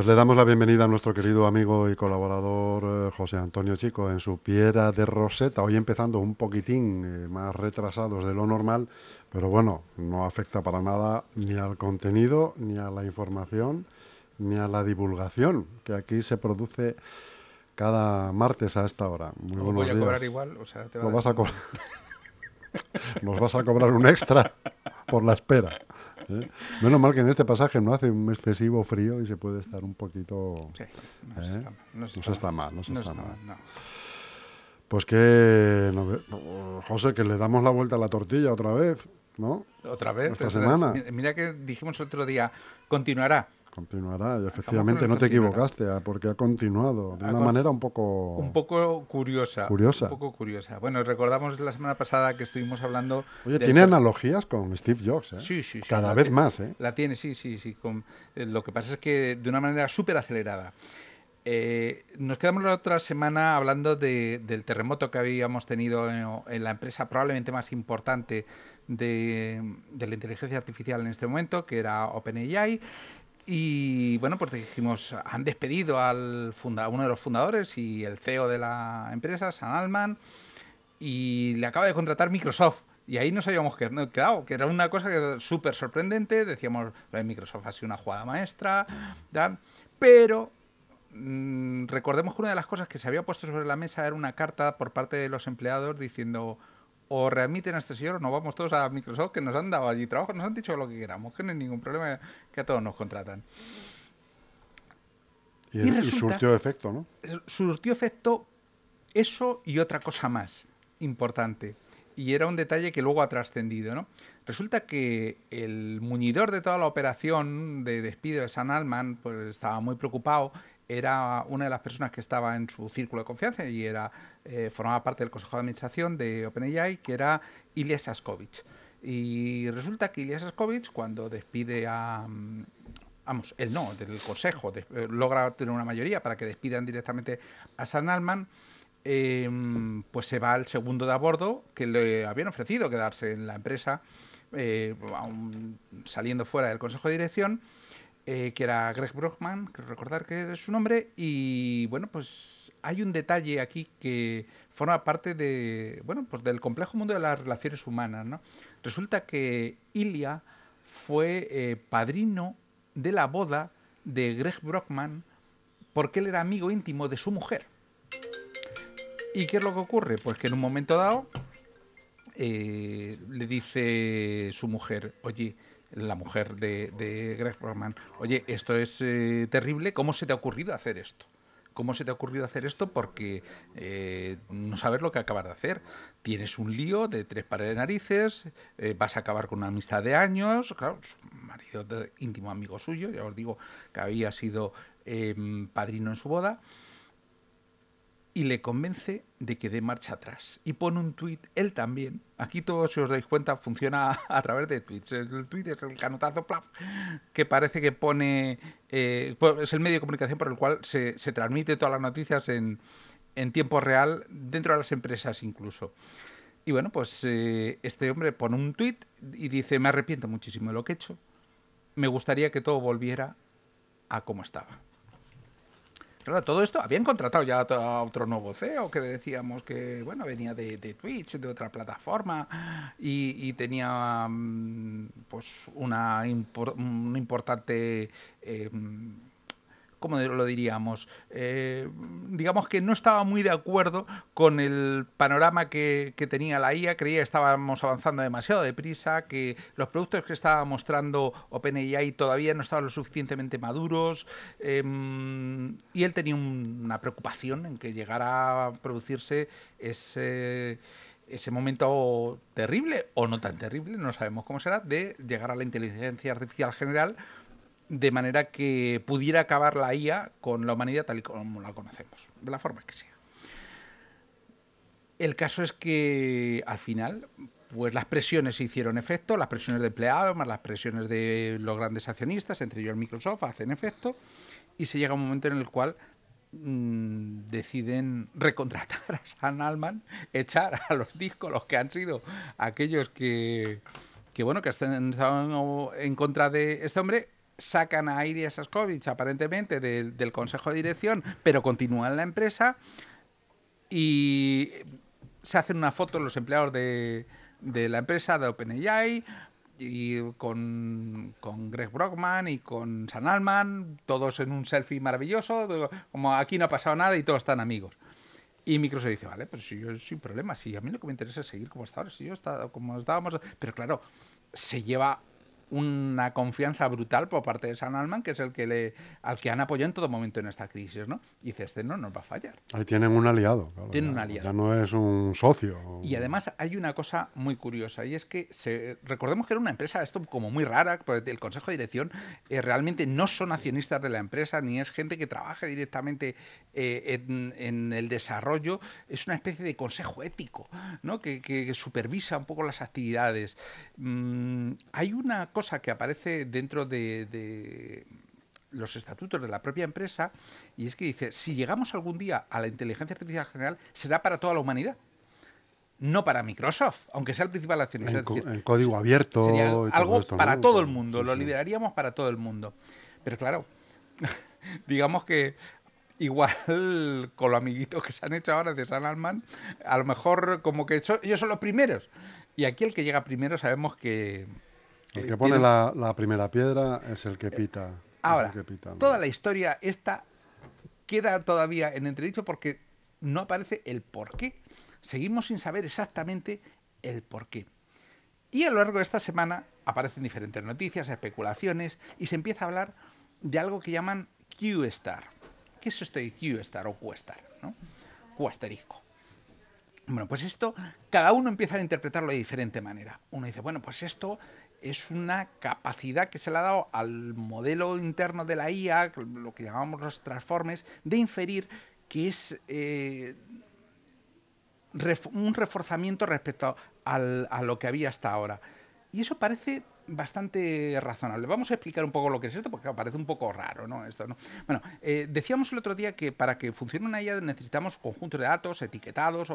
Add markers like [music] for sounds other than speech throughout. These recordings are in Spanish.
Pues le damos la bienvenida a nuestro querido amigo y colaborador eh, José Antonio Chico en su Piedra de Roseta. Hoy empezando un poquitín eh, más retrasados de lo normal, pero bueno, no afecta para nada ni al contenido, ni a la información, ni a la divulgación que aquí se produce cada martes a esta hora. Muy buenos voy a días. cobrar igual, o sea, te va Nos a vas a, co- [laughs] Nos vas a cobrar un extra por la espera. ¿Eh? Menos mal que en este pasaje no hace un excesivo frío y se puede estar un poquito... Sí, no se ¿Eh? está mal. No se está mal, no se no está está mal. mal, no. Pues que, José, que le damos la vuelta a la tortilla otra vez, ¿no? Otra vez. Esta sea, semana. mi- Mira que dijimos el otro día, continuará. Continuará y efectivamente no te continuará. equivocaste, ah, porque ha continuado de Ha una con- manera un poco... Un poco curiosa. Curiosa. Un poco curiosa. Bueno, recordamos la semana pasada que estuvimos hablando. Oye, tiene analogías con Steve Jobs, ¿eh? Sí, sí, sí. Cada vez tiene- más, ¿eh? La tiene, sí, sí, sí. con- eh, lo que pasa es que de una manera súper acelerada. Eh, nos quedamos la otra semana hablando de- del terremoto que habíamos tenido en, en la empresa probablemente más importante de, de la inteligencia artificial en este momento, que era OpenAI. Y bueno, pues dijimos, han despedido al uno de los fundadores y el CEO de la empresa, Sam Altman, y le acaba de contratar Microsoft. Y ahí nos habíamos qued- quedado, que era una cosa que- súper sorprendente. Decíamos, Microsoft ha sido una jugada maestra, tal. pero mm, recordemos que una de las cosas que se había puesto sobre la mesa era una carta por parte de los empleados diciendo o readmiten a este señor o nos vamos todos a Microsoft que nos han dado allí trabajo, nos han dicho lo que queramos, que no hay ningún problema, que a todos nos contratan. Y, y surtió efecto, ¿no? surtió efecto eso y otra cosa más importante. Y era un detalle que luego ha trascendido, ¿no? Resulta que el muñidor de toda la operación de despido de San Alman pues estaba muy preocupado. Era una de las personas que estaba en su círculo de confianza y era eh, formaba parte del consejo de administración de OpenAI, que era Ilya Saskovich. Y resulta que Ilya Saskovich, cuando despide a, mm, vamos, él no, del Consejo, eh, logra tener una mayoría para que despidan directamente a San Alman, eh, pues se va al segundo de a bordo que le habían ofrecido quedarse en la empresa, eh, aún saliendo fuera del Consejo de Dirección, eh, que era Greg Brockman, creo recordar que es su nombre, y bueno, pues hay un detalle aquí que forma parte de, bueno, pues del complejo mundo de las relaciones humanas, ¿no? Resulta que Ilya fue eh, padrino de la boda de Greg Brockman porque él era amigo íntimo de su mujer. ¿Y qué es lo que ocurre? Pues que en un momento dado eh, le dice su mujer, oye, la mujer de, de Greg Brockman, oye, esto es eh, terrible, ¿cómo se te ha ocurrido hacer esto? ¿Cómo se te ha ocurrido hacer esto? Porque eh, no sabes lo que acabas de hacer. Tienes un lío de tres pares de narices, eh, vas a acabar con una amistad de años. Claro, su marido de- íntimo amigo suyo, ya os digo que había sido em, padrino en su boda y le convence de que dé marcha atrás. Y pone un tuit, él también. Aquí todos, si os dais cuenta, funciona [laughs] a través de tweets. El tuit es el canotazo, plaf, que parece que pone... eh, pues es el medio de comunicación por el cual se, se transmite todas las noticias en, en tiempo real, dentro de las empresas incluso. Y bueno, pues eh, este hombre pone un tuit y dice, me arrepiento muchísimo de lo que he hecho. Me gustaría que todo volviera a como estaba. Todo esto habían contratado ya a otro nuevo CEO que decíamos que bueno venía de, Twitch, de otra plataforma y, tenía mm, pues una, impor- una importante eh, ¿cómo lo diríamos? Eh, digamos que no estaba muy de acuerdo con el panorama que, tenía la IA, creía que estábamos avanzando demasiado deprisa, que los productos que estaba mostrando OpenAI todavía no estaban lo suficientemente maduros, eh, y él tenía un- una preocupación en que llegara a producirse ese ese momento terrible o no tan terrible, no sabemos cómo será, de llegar a la inteligencia artificial general de manera que pudiera acabar la IA con la humanidad tal y como la conocemos, de la forma que sea. El caso es que al final, pues las presiones se hicieron efecto, las presiones de empleados, más las presiones de los grandes accionistas, entre ellos Microsoft, hacen efecto, y se llega a un momento en el cual mm, deciden recontratar a San Alman, echar a los discos, los que han sido aquellos que, que bueno, que han en contra de este hombre, sacan a Iria Saskovich aparentemente del, del consejo de dirección, pero continúan la empresa y se hacen una foto los empleados de, de la empresa de OpenAI y con, con, Greg Brockman y con San Alman, todos en un selfie maravilloso, como aquí no ha pasado nada y todos están amigos. Y Microsoft dice, vale, pues si yo sin problema, si a mí lo que me interesa es seguir como ahora, si yo como estábamos, pero claro, se lleva una confianza brutal por parte de San Alman, que es el que le, al que han apoyado en todo momento en esta crisis, ¿no? Y dice, este no nos va a fallar. Ahí tienen un aliado. Claro, tienen un aliado. Ya no es un socio. Y además hay una cosa muy curiosa, y es que se, recordemos que era una empresa, esto como muy rara, porque el Consejo de Dirección eh, realmente no son accionistas de la empresa, ni es gente que trabaje directamente eh, en, en, el desarrollo, es una especie de consejo ético, ¿no? Que, que supervisa un poco las actividades. Mm, hay una cosa cosa que aparece dentro de, los estatutos de la propia empresa y es que dice, si llegamos algún día a la inteligencia artificial general, será para toda la humanidad. No para Microsoft, aunque sea el principal accionista. En, código abierto. Sería algo para todo el mundo, lo lideraríamos para todo el mundo. Pero claro, [laughs] digamos que igual [laughs] con los amiguitos que se han hecho ahora de San Alman, a lo mejor como que ellos son los primeros. Y aquí el que llega primero sabemos que, el que pone la, primera piedra es el que eh, pita. Ahora, toda la historia esta queda todavía en entredicho porque no aparece el por qué. Seguimos sin saber exactamente el por qué. Y a lo largo de esta semana aparecen diferentes noticias, especulaciones, y se empieza a hablar de algo que llaman Q-Star. ¿Qué es esto de Q-Star o Q-Star? ¿no? Q Bueno, pues esto, cada uno empieza a interpretarlo de diferente manera. Uno dice, bueno, pues esto es una capacidad que se le ha dado al modelo interno de la IA, lo que llamamos los transformes, de inferir que es eh, un reforzamiento respecto a lo que había hasta ahora. Y eso parece bastante razonable. Vamos a explicar un poco lo que es esto, porque parece un poco raro, ¿no? Esto, ¿no? Bueno, eh, decíamos el otro día que para que funcione una IA necesitamos conjuntos de datos etiquetados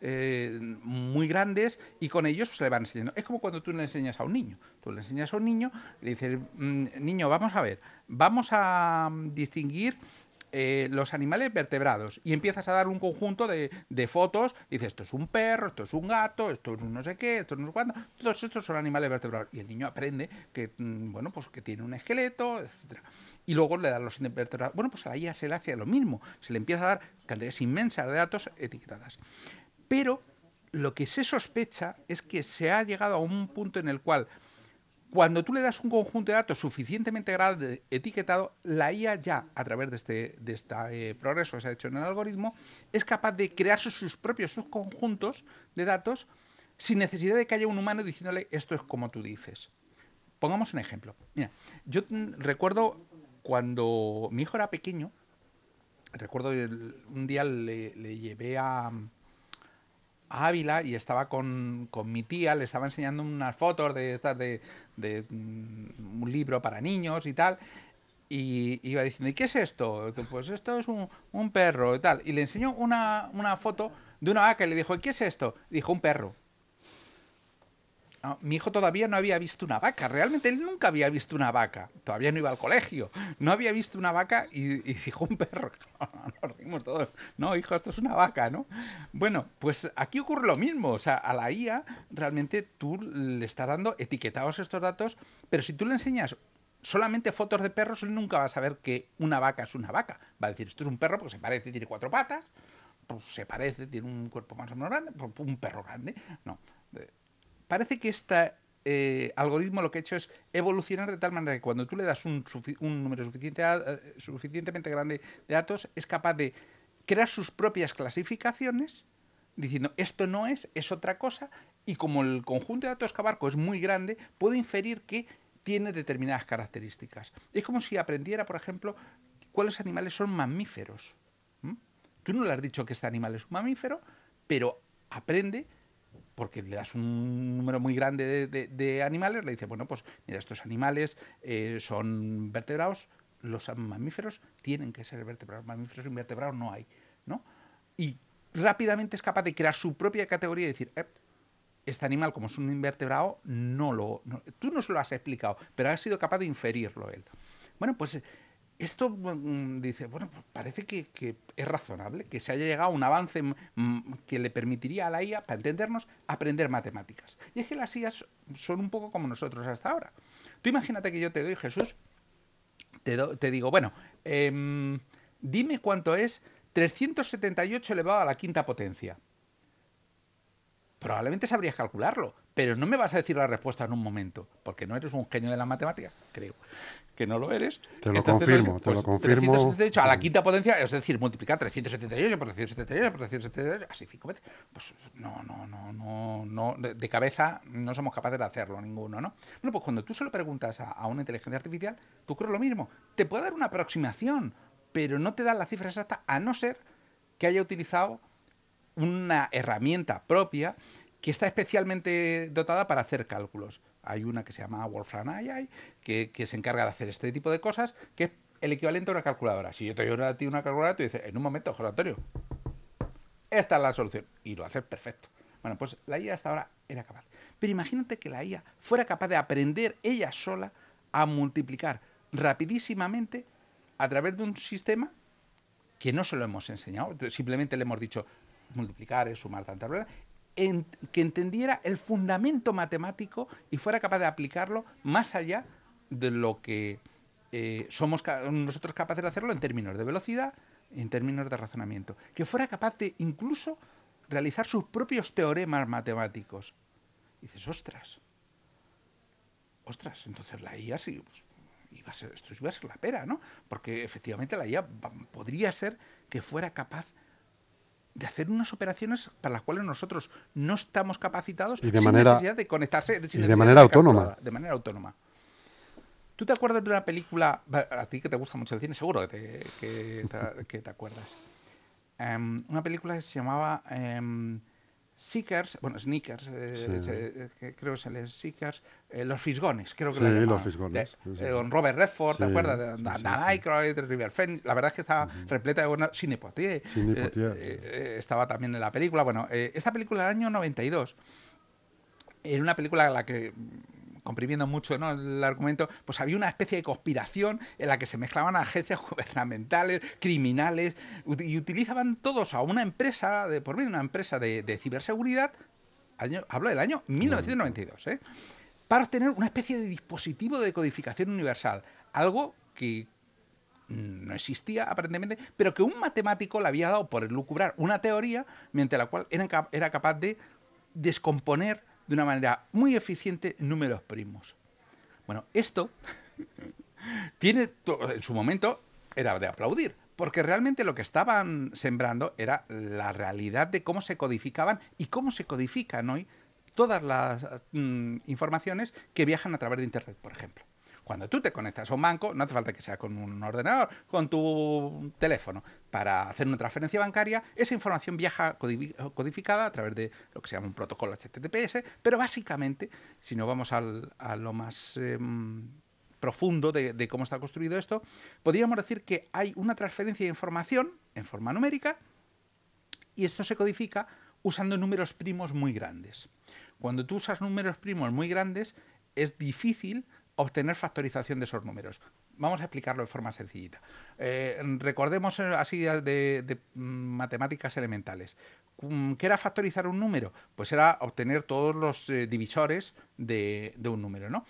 eh, muy grandes y con ellos se le van enseñando. Es como cuando tú le enseñas a un niño. Tú le enseñas a un niño le dices, mm, niño, vamos a ver, vamos a mm, distinguir eh, los animales vertebrados y empiezas a dar un conjunto de, fotos, y dices, esto es un perro, esto es un gato, esto es un no sé qué, esto es no sé cuándo, todos estos son animales vertebrados. Y el niño aprende que, mm, bueno, pues que tiene un esqueleto, etcétera y luego le dan los invertebrados. Bueno, pues a la IA se le hace lo mismo, se le empieza a dar cantidades inmensas de datos etiquetadas. Pero lo que se sospecha es que se ha llegado a un punto en el cual cuando tú le das un conjunto de datos suficientemente grande etiquetado, la IA ya, a través de este, este progreso que se ha hecho en el algoritmo, es capaz de crear sus, propios subconjuntos de datos sin necesidad de que haya un humano diciéndole esto es como tú dices. Pongamos un ejemplo. Mira, yo recuerdo cuando mi hijo era pequeño, recuerdo un día le llevé a, Ávila y estaba con, mi tía, le estaba enseñando unas fotos de estas de, mm, un libro para niños y tal. Y iba diciendo, ¿y qué es esto? Pues esto es un, un perro y tal. Y le enseñó una, una, foto de una vaca y le dijo, ¿qué es esto? dijo, un perro mi hijo todavía no había visto una vaca, realmente él nunca había visto una vaca, todavía no iba al colegio, no había visto una vaca y, dijo un perro, [laughs] nos rimos todos, no hijo, esto es una vaca, ¿no? Bueno, pues aquí ocurre lo mismo, o sea, a la IA realmente tú le estás dando etiquetados estos datos, pero si tú le enseñas solamente fotos de perros, él nunca va a saber que una vaca es una vaca, va a decir, esto es un perro porque se parece, tiene cuatro patas, pues se parece, tiene un cuerpo más o menos grande, pues un perro grande, no parece que este algoritmo lo que ha hecho es evolucionar de tal manera que cuando tú le das un, número eh, suficientemente grande de datos, es capaz de crear sus propias clasificaciones diciendo esto no es, es otra cosa, y como el conjunto de datos que abarco es muy grande, puedo inferir que tiene determinadas características. Es como si aprendiera, por ejemplo, cuáles animales son mamíferos. Tú no le has dicho que este animal es un mamífero, pero aprende porque le das un número muy grande de, animales, le dice, bueno, pues mira, estos animales eh, son vertebrados, los mamíferos tienen que ser vertebrados, mamíferos invertebrados no hay, ¿no? Y rápidamente es capaz de crear su propia categoría y decir, eh, este animal, como es un invertebrado, no lo. tú no se lo has explicado, pero has sido capaz de inferirlo él. Bueno, pues esto mm, dice, bueno, pues parece que, es razonable que se haya llegado a un avance que le permitiría a la IA, para entendernos, aprender matemáticas. Y es que las IAs son un poco como nosotros hasta ahora. Tú imagínate que yo te doy, Jesús, te, digo, bueno, em, dime cuánto es 378 elevado a la quinta potencia probablemente sabrías calcularlo, pero no me vas a decir la respuesta en un momento, porque no eres un genio de la matemática, creo que no lo eres. Te lo confirmo, te lo pues, confirmo. 378 a la quinta potencia, es decir, multiplicar 378 por 378 por 378, así cinco veces, pues no, no, no, no, no de, cabeza no somos capaces de hacerlo ninguno, ¿no? Bueno, pues cuando tú se lo preguntas a, a una inteligencia artificial, tú crees lo mismo, te puede dar una aproximación, pero no te da la cifra exacta, a no ser que haya utilizado una herramienta propia que está especialmente dotada para hacer cálculos. Hay una que se llama Wolfram AI, que, se encarga de hacer este tipo de cosas, que es el equivalente a una calculadora. Si yo te doy a ti una calculadora, tú dices, en un momento, José Antonio, esta es la solución. Y lo haces perfecto. Bueno, pues la IA hasta ahora era capaz. Pero imagínate que la IA fuera capaz de aprender ella sola a multiplicar rapidísimamente a través de un sistema que no se lo hemos enseñado. Simplemente le hemos dicho, multiplicar es sumar verdad que entendiera el fundamento matemático y fuera capaz de aplicarlo más allá de lo que eh, somos nosotros capaces de hacerlo en términos de velocidad, en términos de razonamiento. Que fuera capaz de incluso realizar sus propios teoremas matemáticos. Y dices, ostras, ostras, entonces la IA sí, pues, iba a ser, esto iba a ser la pera, ¿no? Porque efectivamente la IA podría ser que fuera capaz hacer unas operaciones para las cuales nosotros no estamos capacitados y de sin manera, necesidad de conectarse y de manera autónoma. De manera autónoma. ¿Tú te acuerdas de una película, a ti que te gusta mucho el cine, seguro que te, que te, acuerdas? [laughs] Em, una película que se llamaba em, Seekers, bueno, Sneakers, eh, eh, creo que es el Seekers, eh, Los Fisgones, creo que sí, Los Fisgones. con Robert Redford, ¿te acuerdas? De, Dan Aykroyd, River Phoenix, la verdad es que estaba repleta de buenas... Poitier, estaba también en la película. Bueno, esta película del año 92 era una película en la que comprimiendo mucho el argumento, pues había una especie de conspiración en la que se mezclaban agencias [laughs] gubernamentales, criminales, y utilizaban todos a una empresa, de, por medio de una empresa de, ciberseguridad, hablo del año 1992, ¿eh? para obtener una especie de dispositivo de codificación universal, algo que no existía aparentemente, pero que un matemático le había dado por lucubrar una teoría mediante la cual era capaz de descomponer de una manera muy eficiente números primos. Bueno, esto [laughs] tiene, en su momento, era de aplaudir, porque realmente lo que estaban sembrando era la realidad de cómo se codificaban y cómo se codifican hoy todas las mm, informaciones que viajan a través de Internet, por ejemplo. Cuando tú te conectas a un banco, no hace falta que sea con un ordenador, con tu teléfono, para hacer una transferencia bancaria, esa información viaja codificada a través de lo que se llama un protocolo HTTPS, pero básicamente, si no vamos a lo más em, profundo de, cómo está construido esto, podríamos decir que hay una transferencia de información en forma numérica y esto se codifica usando números primos muy grandes. Cuando tú usas números primos muy grandes, es difícil obtener factorización de esos números. Vamos a explicarlo de forma sencillita. Eh, recordemos eh, así de, mm, matemáticas elementales. Mm, ¿Qué era factorizar un número? Pues era obtener todos los eh, divisores de, un número. ¿no?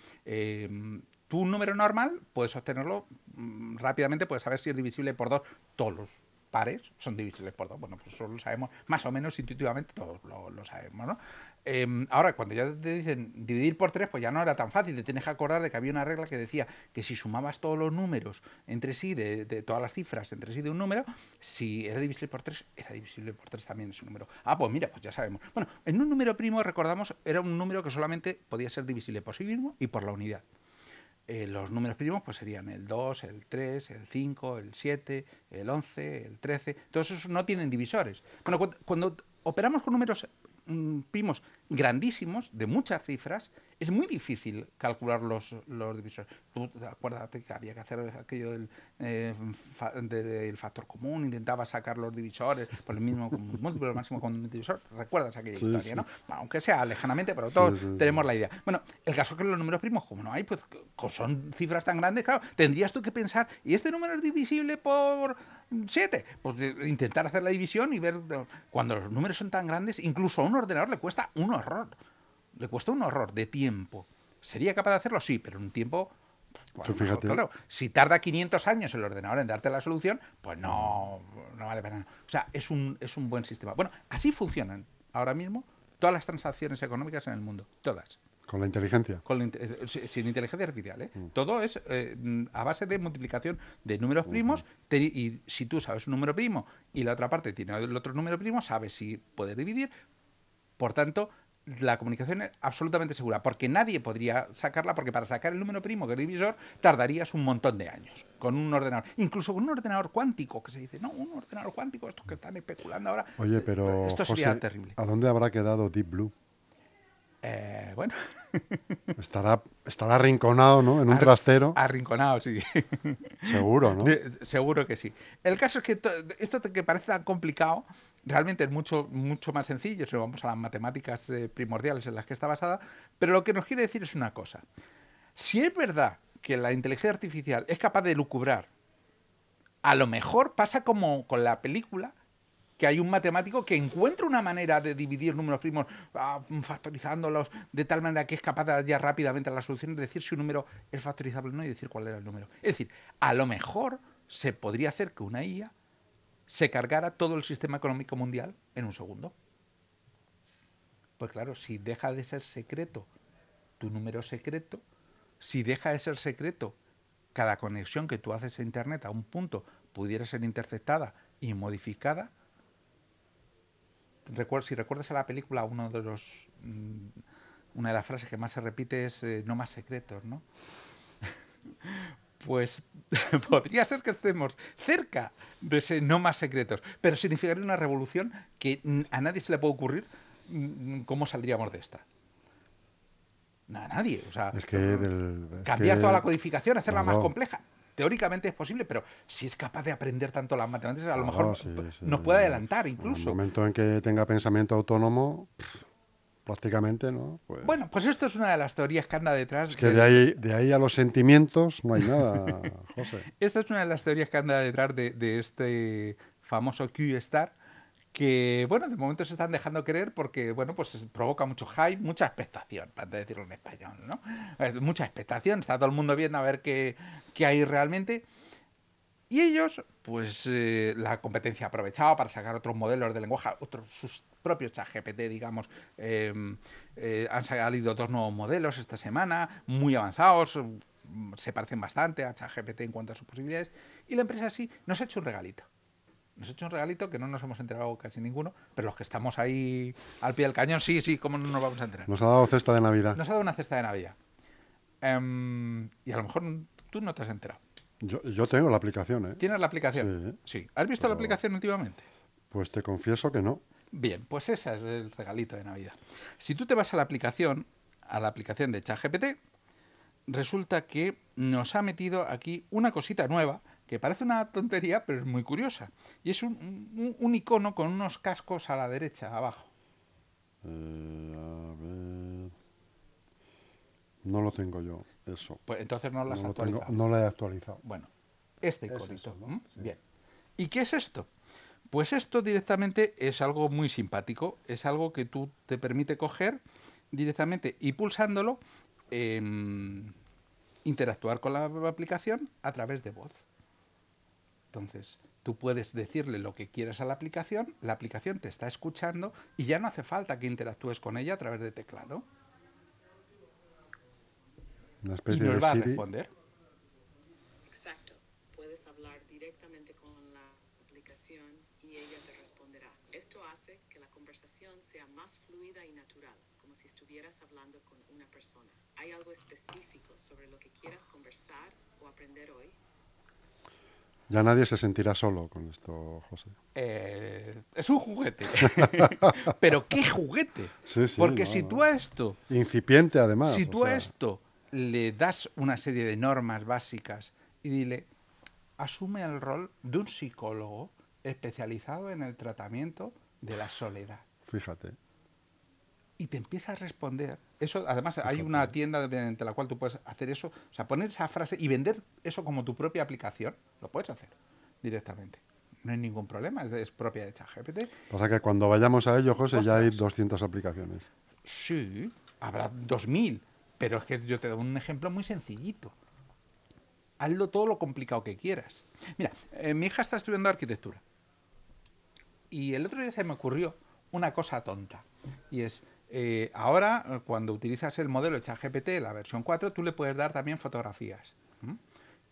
tú un número normal puedes obtenerlo mm, rápidamente, puedes saber si es divisible por dos todos los pares son divisibles por dos. Bueno, pues eso lo sabemos más o menos intuitivamente, todos lo, sabemos, ¿no? Em, ahora, cuando ya te dicen dividir por tres, pues ya no era tan fácil. Te tienes que acordar de que había una regla que decía que si sumabas todos los números entre sí, de, todas las cifras entre sí de un número, si era divisible por tres, era divisible por tres también ese número. Ah, pues mira, pues ya sabemos. Bueno, en un número primo, recordamos, era un número que solamente podía ser divisible por sí mismo y por la unidad. Eh, los números primos pues serían el 2, el 3, el 5, el 7, el 11, el 13. Todos esos no tienen divisores. Bueno, cuando, operamos con números primos grandísimos, de muchas cifras, es muy difícil calcular los, los divisores. Tú acuérdate que había que hacer aquello del, eh, fa- de- del factor común, intentaba sacar los divisores por el mismo múltiplo del máximo con un divisor. ¿Recuerdas aquella Sí, historia, sí. no? Bueno, aunque sea lejanamente, pero todos sí, tenemos la idea. Bueno, el caso es que los números primos, como no hay, pues son cifras tan grandes, claro, tendrías tú que pensar, ¿y este número es divisible por 7? Pues de- intentar hacer la división y ver, de- cuando los números son tan grandes, incluso a un ordenador le cuesta un horror. Le cuesta un horror de tiempo. ¿Sería capaz de hacerlo? Sí, pero en un tiempo... pues, Tú fíjate. claro, si tarda 500 años el ordenador en darte la solución, pues no, no vale para nada. O sea, es un, es un buen sistema. Bueno, así funcionan ahora mismo todas las transacciones económicas en el mundo. Todas. Con la inteligencia. Con la eh, si- sin inteligencia artificial. ¿eh? Mm. Todo es eh, mm, a base de multiplicación de números primos. te- y si tú sabes un número primo y la otra parte tiene el otro número primo, sabes si puedes dividir. Por tanto, la comunicación es absolutamente segura, porque nadie podría sacarla, porque para sacar el número primo que es divisor tardarías un montón de años con un ordenador, incluso con un ordenador cuántico, que se dice, no, un ordenador cuántico, estos que están especulando ahora. Oye, pero Esto sería José, terrible. ¿a dónde habrá quedado Deep Blue? Eh, bueno, [laughs] Estará, estará arrinconado, ¿no? En un Ar- trastero, arrinconado, sí. seguro, ¿no? [laughs] De- seguro que sí. El caso es que to- esto que parece tan complicado, realmente es mucho, mucho más sencillo si vamos a las matemáticas eh, primordiales en las que está basada, pero lo que nos quiere decir es una cosa. Si es verdad que la inteligencia artificial es capaz de lucubrar, a lo mejor pasa como con la película, que hay un matemático que encuentra una manera de dividir números primos ah, factorizándolos de tal manera que es capaz de hallar rápidamente la solución, de decir si un número es factorizable o no y decir cuál era el número. Es decir, a lo mejor se podría hacer que una IA se cargara todo el sistema económico mundial en un segundo. Pues claro, si deja de ser secreto tu número secreto, si deja de ser secreto cada conexión que tú haces a Internet a un punto pudiera ser interceptada y modificada, si recuerdas a la película, uno de los, mm, una de las frases que más se repite es eh, no más secretos, ¿no? [laughs] pues [laughs] podría ser que estemos cerca de ese no más secretos, pero significaría una revolución que mm, a nadie se le puede ocurrir mm, cómo saldríamos de esta. A nadie, o sea, Es que del- es cambiar que- toda la codificación, hacerla más compleja. Teóricamente es posible, pero si es capaz de aprender tanto las matemáticas, a lo Claro, mejor sí, sí. nos puede adelantar En el incluso. momento en que tenga pensamiento autónomo, pff, prácticamente, ¿no? Pues, Bueno, pues esto es una de las teorías que anda detrás. es que de ahí, de ahí a los sentimientos no hay nada, [laughs] José. Esta es una de las teorías que anda detrás de, de este famoso Q-Star, que, bueno, de momento se están dejando creer porque, bueno, pues es- provoca mucho hype, mucha expectación, para decirlo en español, ¿no? Mucha expectación, está todo el mundo viendo a ver qué, qué hay realmente. Y ellos, pues eh, la competencia ha aprovechado para sacar otros modelos de lenguaje, otros sus propios ChatGPT, digamos. eh, eh, han salido dos nuevos modelos esta semana, muy avanzados, mm, se parecen bastante a ChatGPT en cuanto a sus posibilidades. Y la empresa sí nos ha hecho un regalito. Nos ha hecho un regalito que no nos hemos enterado casi ninguno, pero los que estamos ahí al pie del cañón, sí, sí, ¿cómo no nos vamos a enterar? Nos ha dado cesta de Navidad. Nos ha dado una cesta de Navidad. Em, y a lo mejor tú no te has enterado. Yo, yo tengo la aplicación, ¿eh? ¿Tienes la aplicación? Sí. ¿Has visto la aplicación últimamente? Pues te confieso que no. Bien, pues ese es el regalito de Navidad. Si tú te vas a la aplicación, a la aplicación de ChatGPT, resulta que nos ha metido aquí una cosita nueva que parece una tontería, pero es muy curiosa. Y es un, un- un icono con unos cascos a la derecha, abajo. Eh, a ver. No lo tengo yo, eso. Pues entonces no lo has no, lo tengo- actualizado. no lo he actualizado. Bueno, este Es iconito. eso, ¿no? ¿m? Sí. Bien. ¿Y qué es esto? Pues esto directamente es algo muy simpático. Es algo que tú te permite coger directamente y pulsándolo em, interactuar con la aplicación a través de voz. Entonces, tú puedes decirle lo que quieras a la aplicación, la aplicación te está escuchando y ya no hace falta que interactúes con ella a través de teclado. Una Y especie nos de va a Siri. responder. Exacto. Puedes hablar directamente con la aplicación y ella te responderá. Esto hace que la conversación sea más fluida y natural, como si estuvieras hablando con una persona. ¿Hay algo específico sobre lo que quieras conversar o aprender hoy? Ya nadie se sentirá solo con esto, José. Eh, es un juguete. [laughs] Pero ¿qué juguete? Sí, sí, Porque no, si tú a esto, Incipiente, además. si o tú a esto le das una serie de normas básicas y dile, asume el rol de un psicólogo especializado en el tratamiento de la soledad. Fíjate. y te empieza a responder. Eso, además, hay una tienda mediante la cual tú puedes hacer eso, o sea, poner esa frase y vender eso como tu propia aplicación, lo puedes hacer directamente. No hay ningún problema, es, es propia de ChatGPT. Pasa que cuando vayamos a ello, José, ya hay Ostras. 200 aplicaciones. Sí, habrá 2000, pero es que yo te doy un ejemplo muy sencillito. Hazlo todo lo complicado que quieras. Mira, eh, mi hija está estudiando arquitectura. Y el otro día se me ocurrió una cosa tonta. Y es, eh, ahora eh, cuando utilizas el modelo de ChatGPT, la versión 4, tú le puedes dar también fotografías.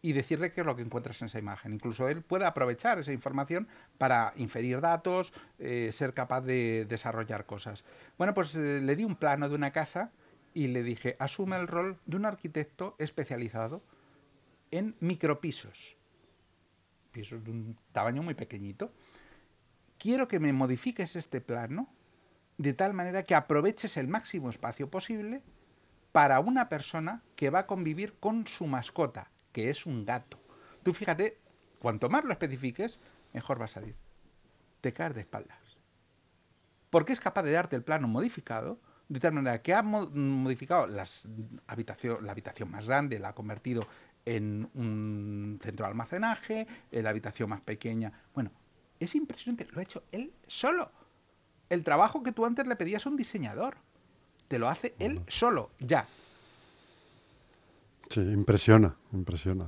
Y decirle qué es lo que encuentras en esa imagen. Incluso él puede aprovechar esa información para inferir datos, eh, ser capaz de desarrollar cosas. Bueno, pues le di un plano de una casa y le dije, asume el rol de un arquitecto especializado en micropisos. Pisos de un tamaño muy pequeñito. Quiero que me modifiques este plano de tal manera que aproveches el máximo espacio posible para una persona que va a convivir con su mascota, que es un gato. Tú fíjate, cuanto más lo especifiques, mejor va a salir. Te caes de espaldas. Porque es capaz de darte el plano modificado, de tal manera que ha mo- modificado las habitación, la habitación más grande, la ha convertido en un centro de almacenaje, en la habitación más pequeña. Bueno, es impresionante, lo ha hecho él solo. El trabajo que tú antes le pedías a un diseñador, te lo hace él solo, ya. Sí, impresiona, impresiona.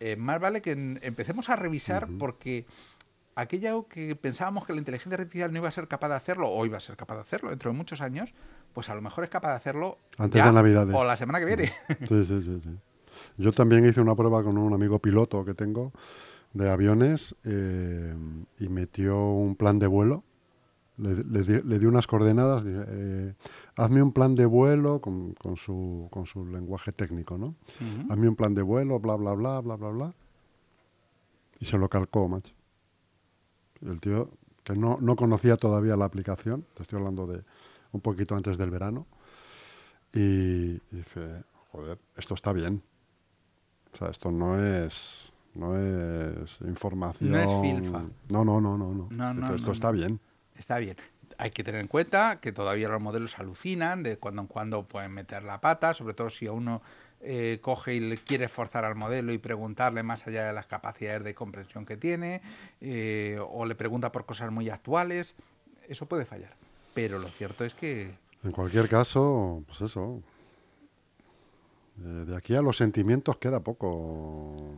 Eh, más vale que empecemos a revisar porque aquello que pensábamos que la inteligencia artificial no iba a ser capaz de hacerlo o iba a ser capaz de hacerlo dentro de muchos años, pues a lo mejor es capaz de hacerlo Antes ya de Navidades. o la semana que viene. Sí, sí, sí, sí. Yo también hice una prueba con un amigo piloto que tengo de aviones eh, y metió un plan de vuelo. Le, le le di unas coordenadas, dije, eh, hazme un plan de vuelo con, con su, con su lenguaje técnico, ¿no? Hazme un plan de vuelo, bla, bla, bla, bla, bla, bla. Y se lo calcó, macho. El tío, que no, no conocía todavía la aplicación, te estoy hablando de un poquito antes del verano, y dice, joder, esto está bien. O sea, esto no es, no es información... No es filfa. No, no, no, no. no. No, no, esto está bien. Está bien. Hay que tener en cuenta que todavía los modelos alucinan, de cuando en cuando pueden meter la pata, sobre todo si a uno eh, coge y le quiere forzar al modelo y preguntarle más allá de las capacidades de comprensión que tiene, eh, o le pregunta por cosas muy actuales, eso puede fallar. Pero lo cierto es que En cualquier caso, pues eso. De aquí a los sentimientos queda poco,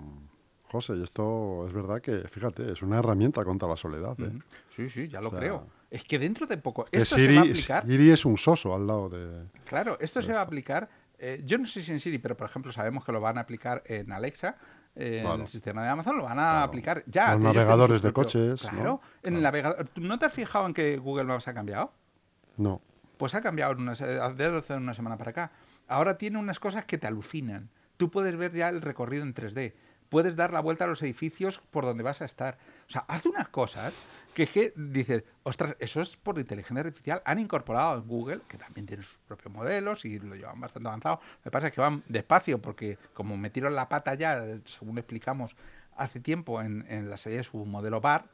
José. Y esto es verdad que, fíjate, es una herramienta contra la soledad. ¿eh? Sí, sí, ya lo O sea, creo. Es que dentro de poco Que esto Siri, se va a aplicar. Siri es un soso al lado de... Claro, esto se va a aplicar. eh, yo no sé si en Siri, pero por ejemplo sabemos que lo van a aplicar en Alexa. eh, En el sistema de Amazon lo van a Claro. aplicar ya. Los navegadores de coches, Claro, ¿no? en el navegador. ¿Tú ¿No te has fijado en que Google Maps ha cambiado? No. Pues ha cambiado una, desde una semana para acá. Ahora tiene unas cosas que te alucinan. Tú puedes ver ya el recorrido en 3D. Puedes dar la vuelta a los edificios por donde vas a estar. O sea, hace unas cosas que es que dices, ostras, eso es por inteligencia artificial. Han incorporado en Google, que también tiene sus propios modelos y lo llevan bastante avanzado. Lo que pasa es que van despacio porque como metieron la pata ya, según explicamos hace tiempo en, en la serie de su modelo BAR,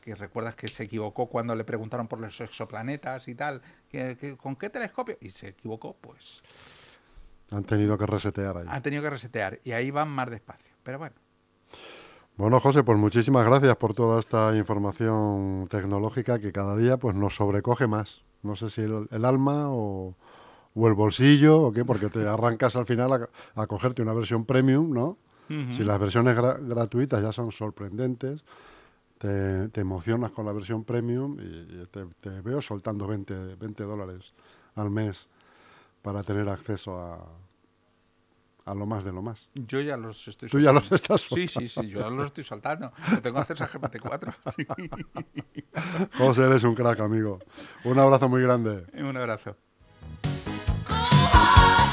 que recuerdas que se equivocó cuando le preguntaron por los exoplanetas y tal, que, que- ¿con qué telescopio? Y se equivocó, pues Han tenido que resetear ahí. han tenido que resetear y ahí van más despacio. Pero bueno, Bueno, José, pues muchísimas gracias por toda esta información tecnológica que cada día pues nos sobrecoge más. No sé si el, el alma o, o el bolsillo o qué, porque te [laughs] arrancas al final a, a cogerte una versión premium, ¿no? Si las versiones gra- gratuitas ya son sorprendentes, te, te emocionas con la versión premium y, y te, te veo soltando 20, 20 dólares al mes para tener acceso a, a lo más de lo más. yo ya los estoy Tú ya soltando. los estás Sí, sí, sí, yo ya los estoy soltando. Lo tengo que hacer a GPT-4. [laughs] Sí. José, eres un crack, amigo. Un abrazo muy grande. Un abrazo.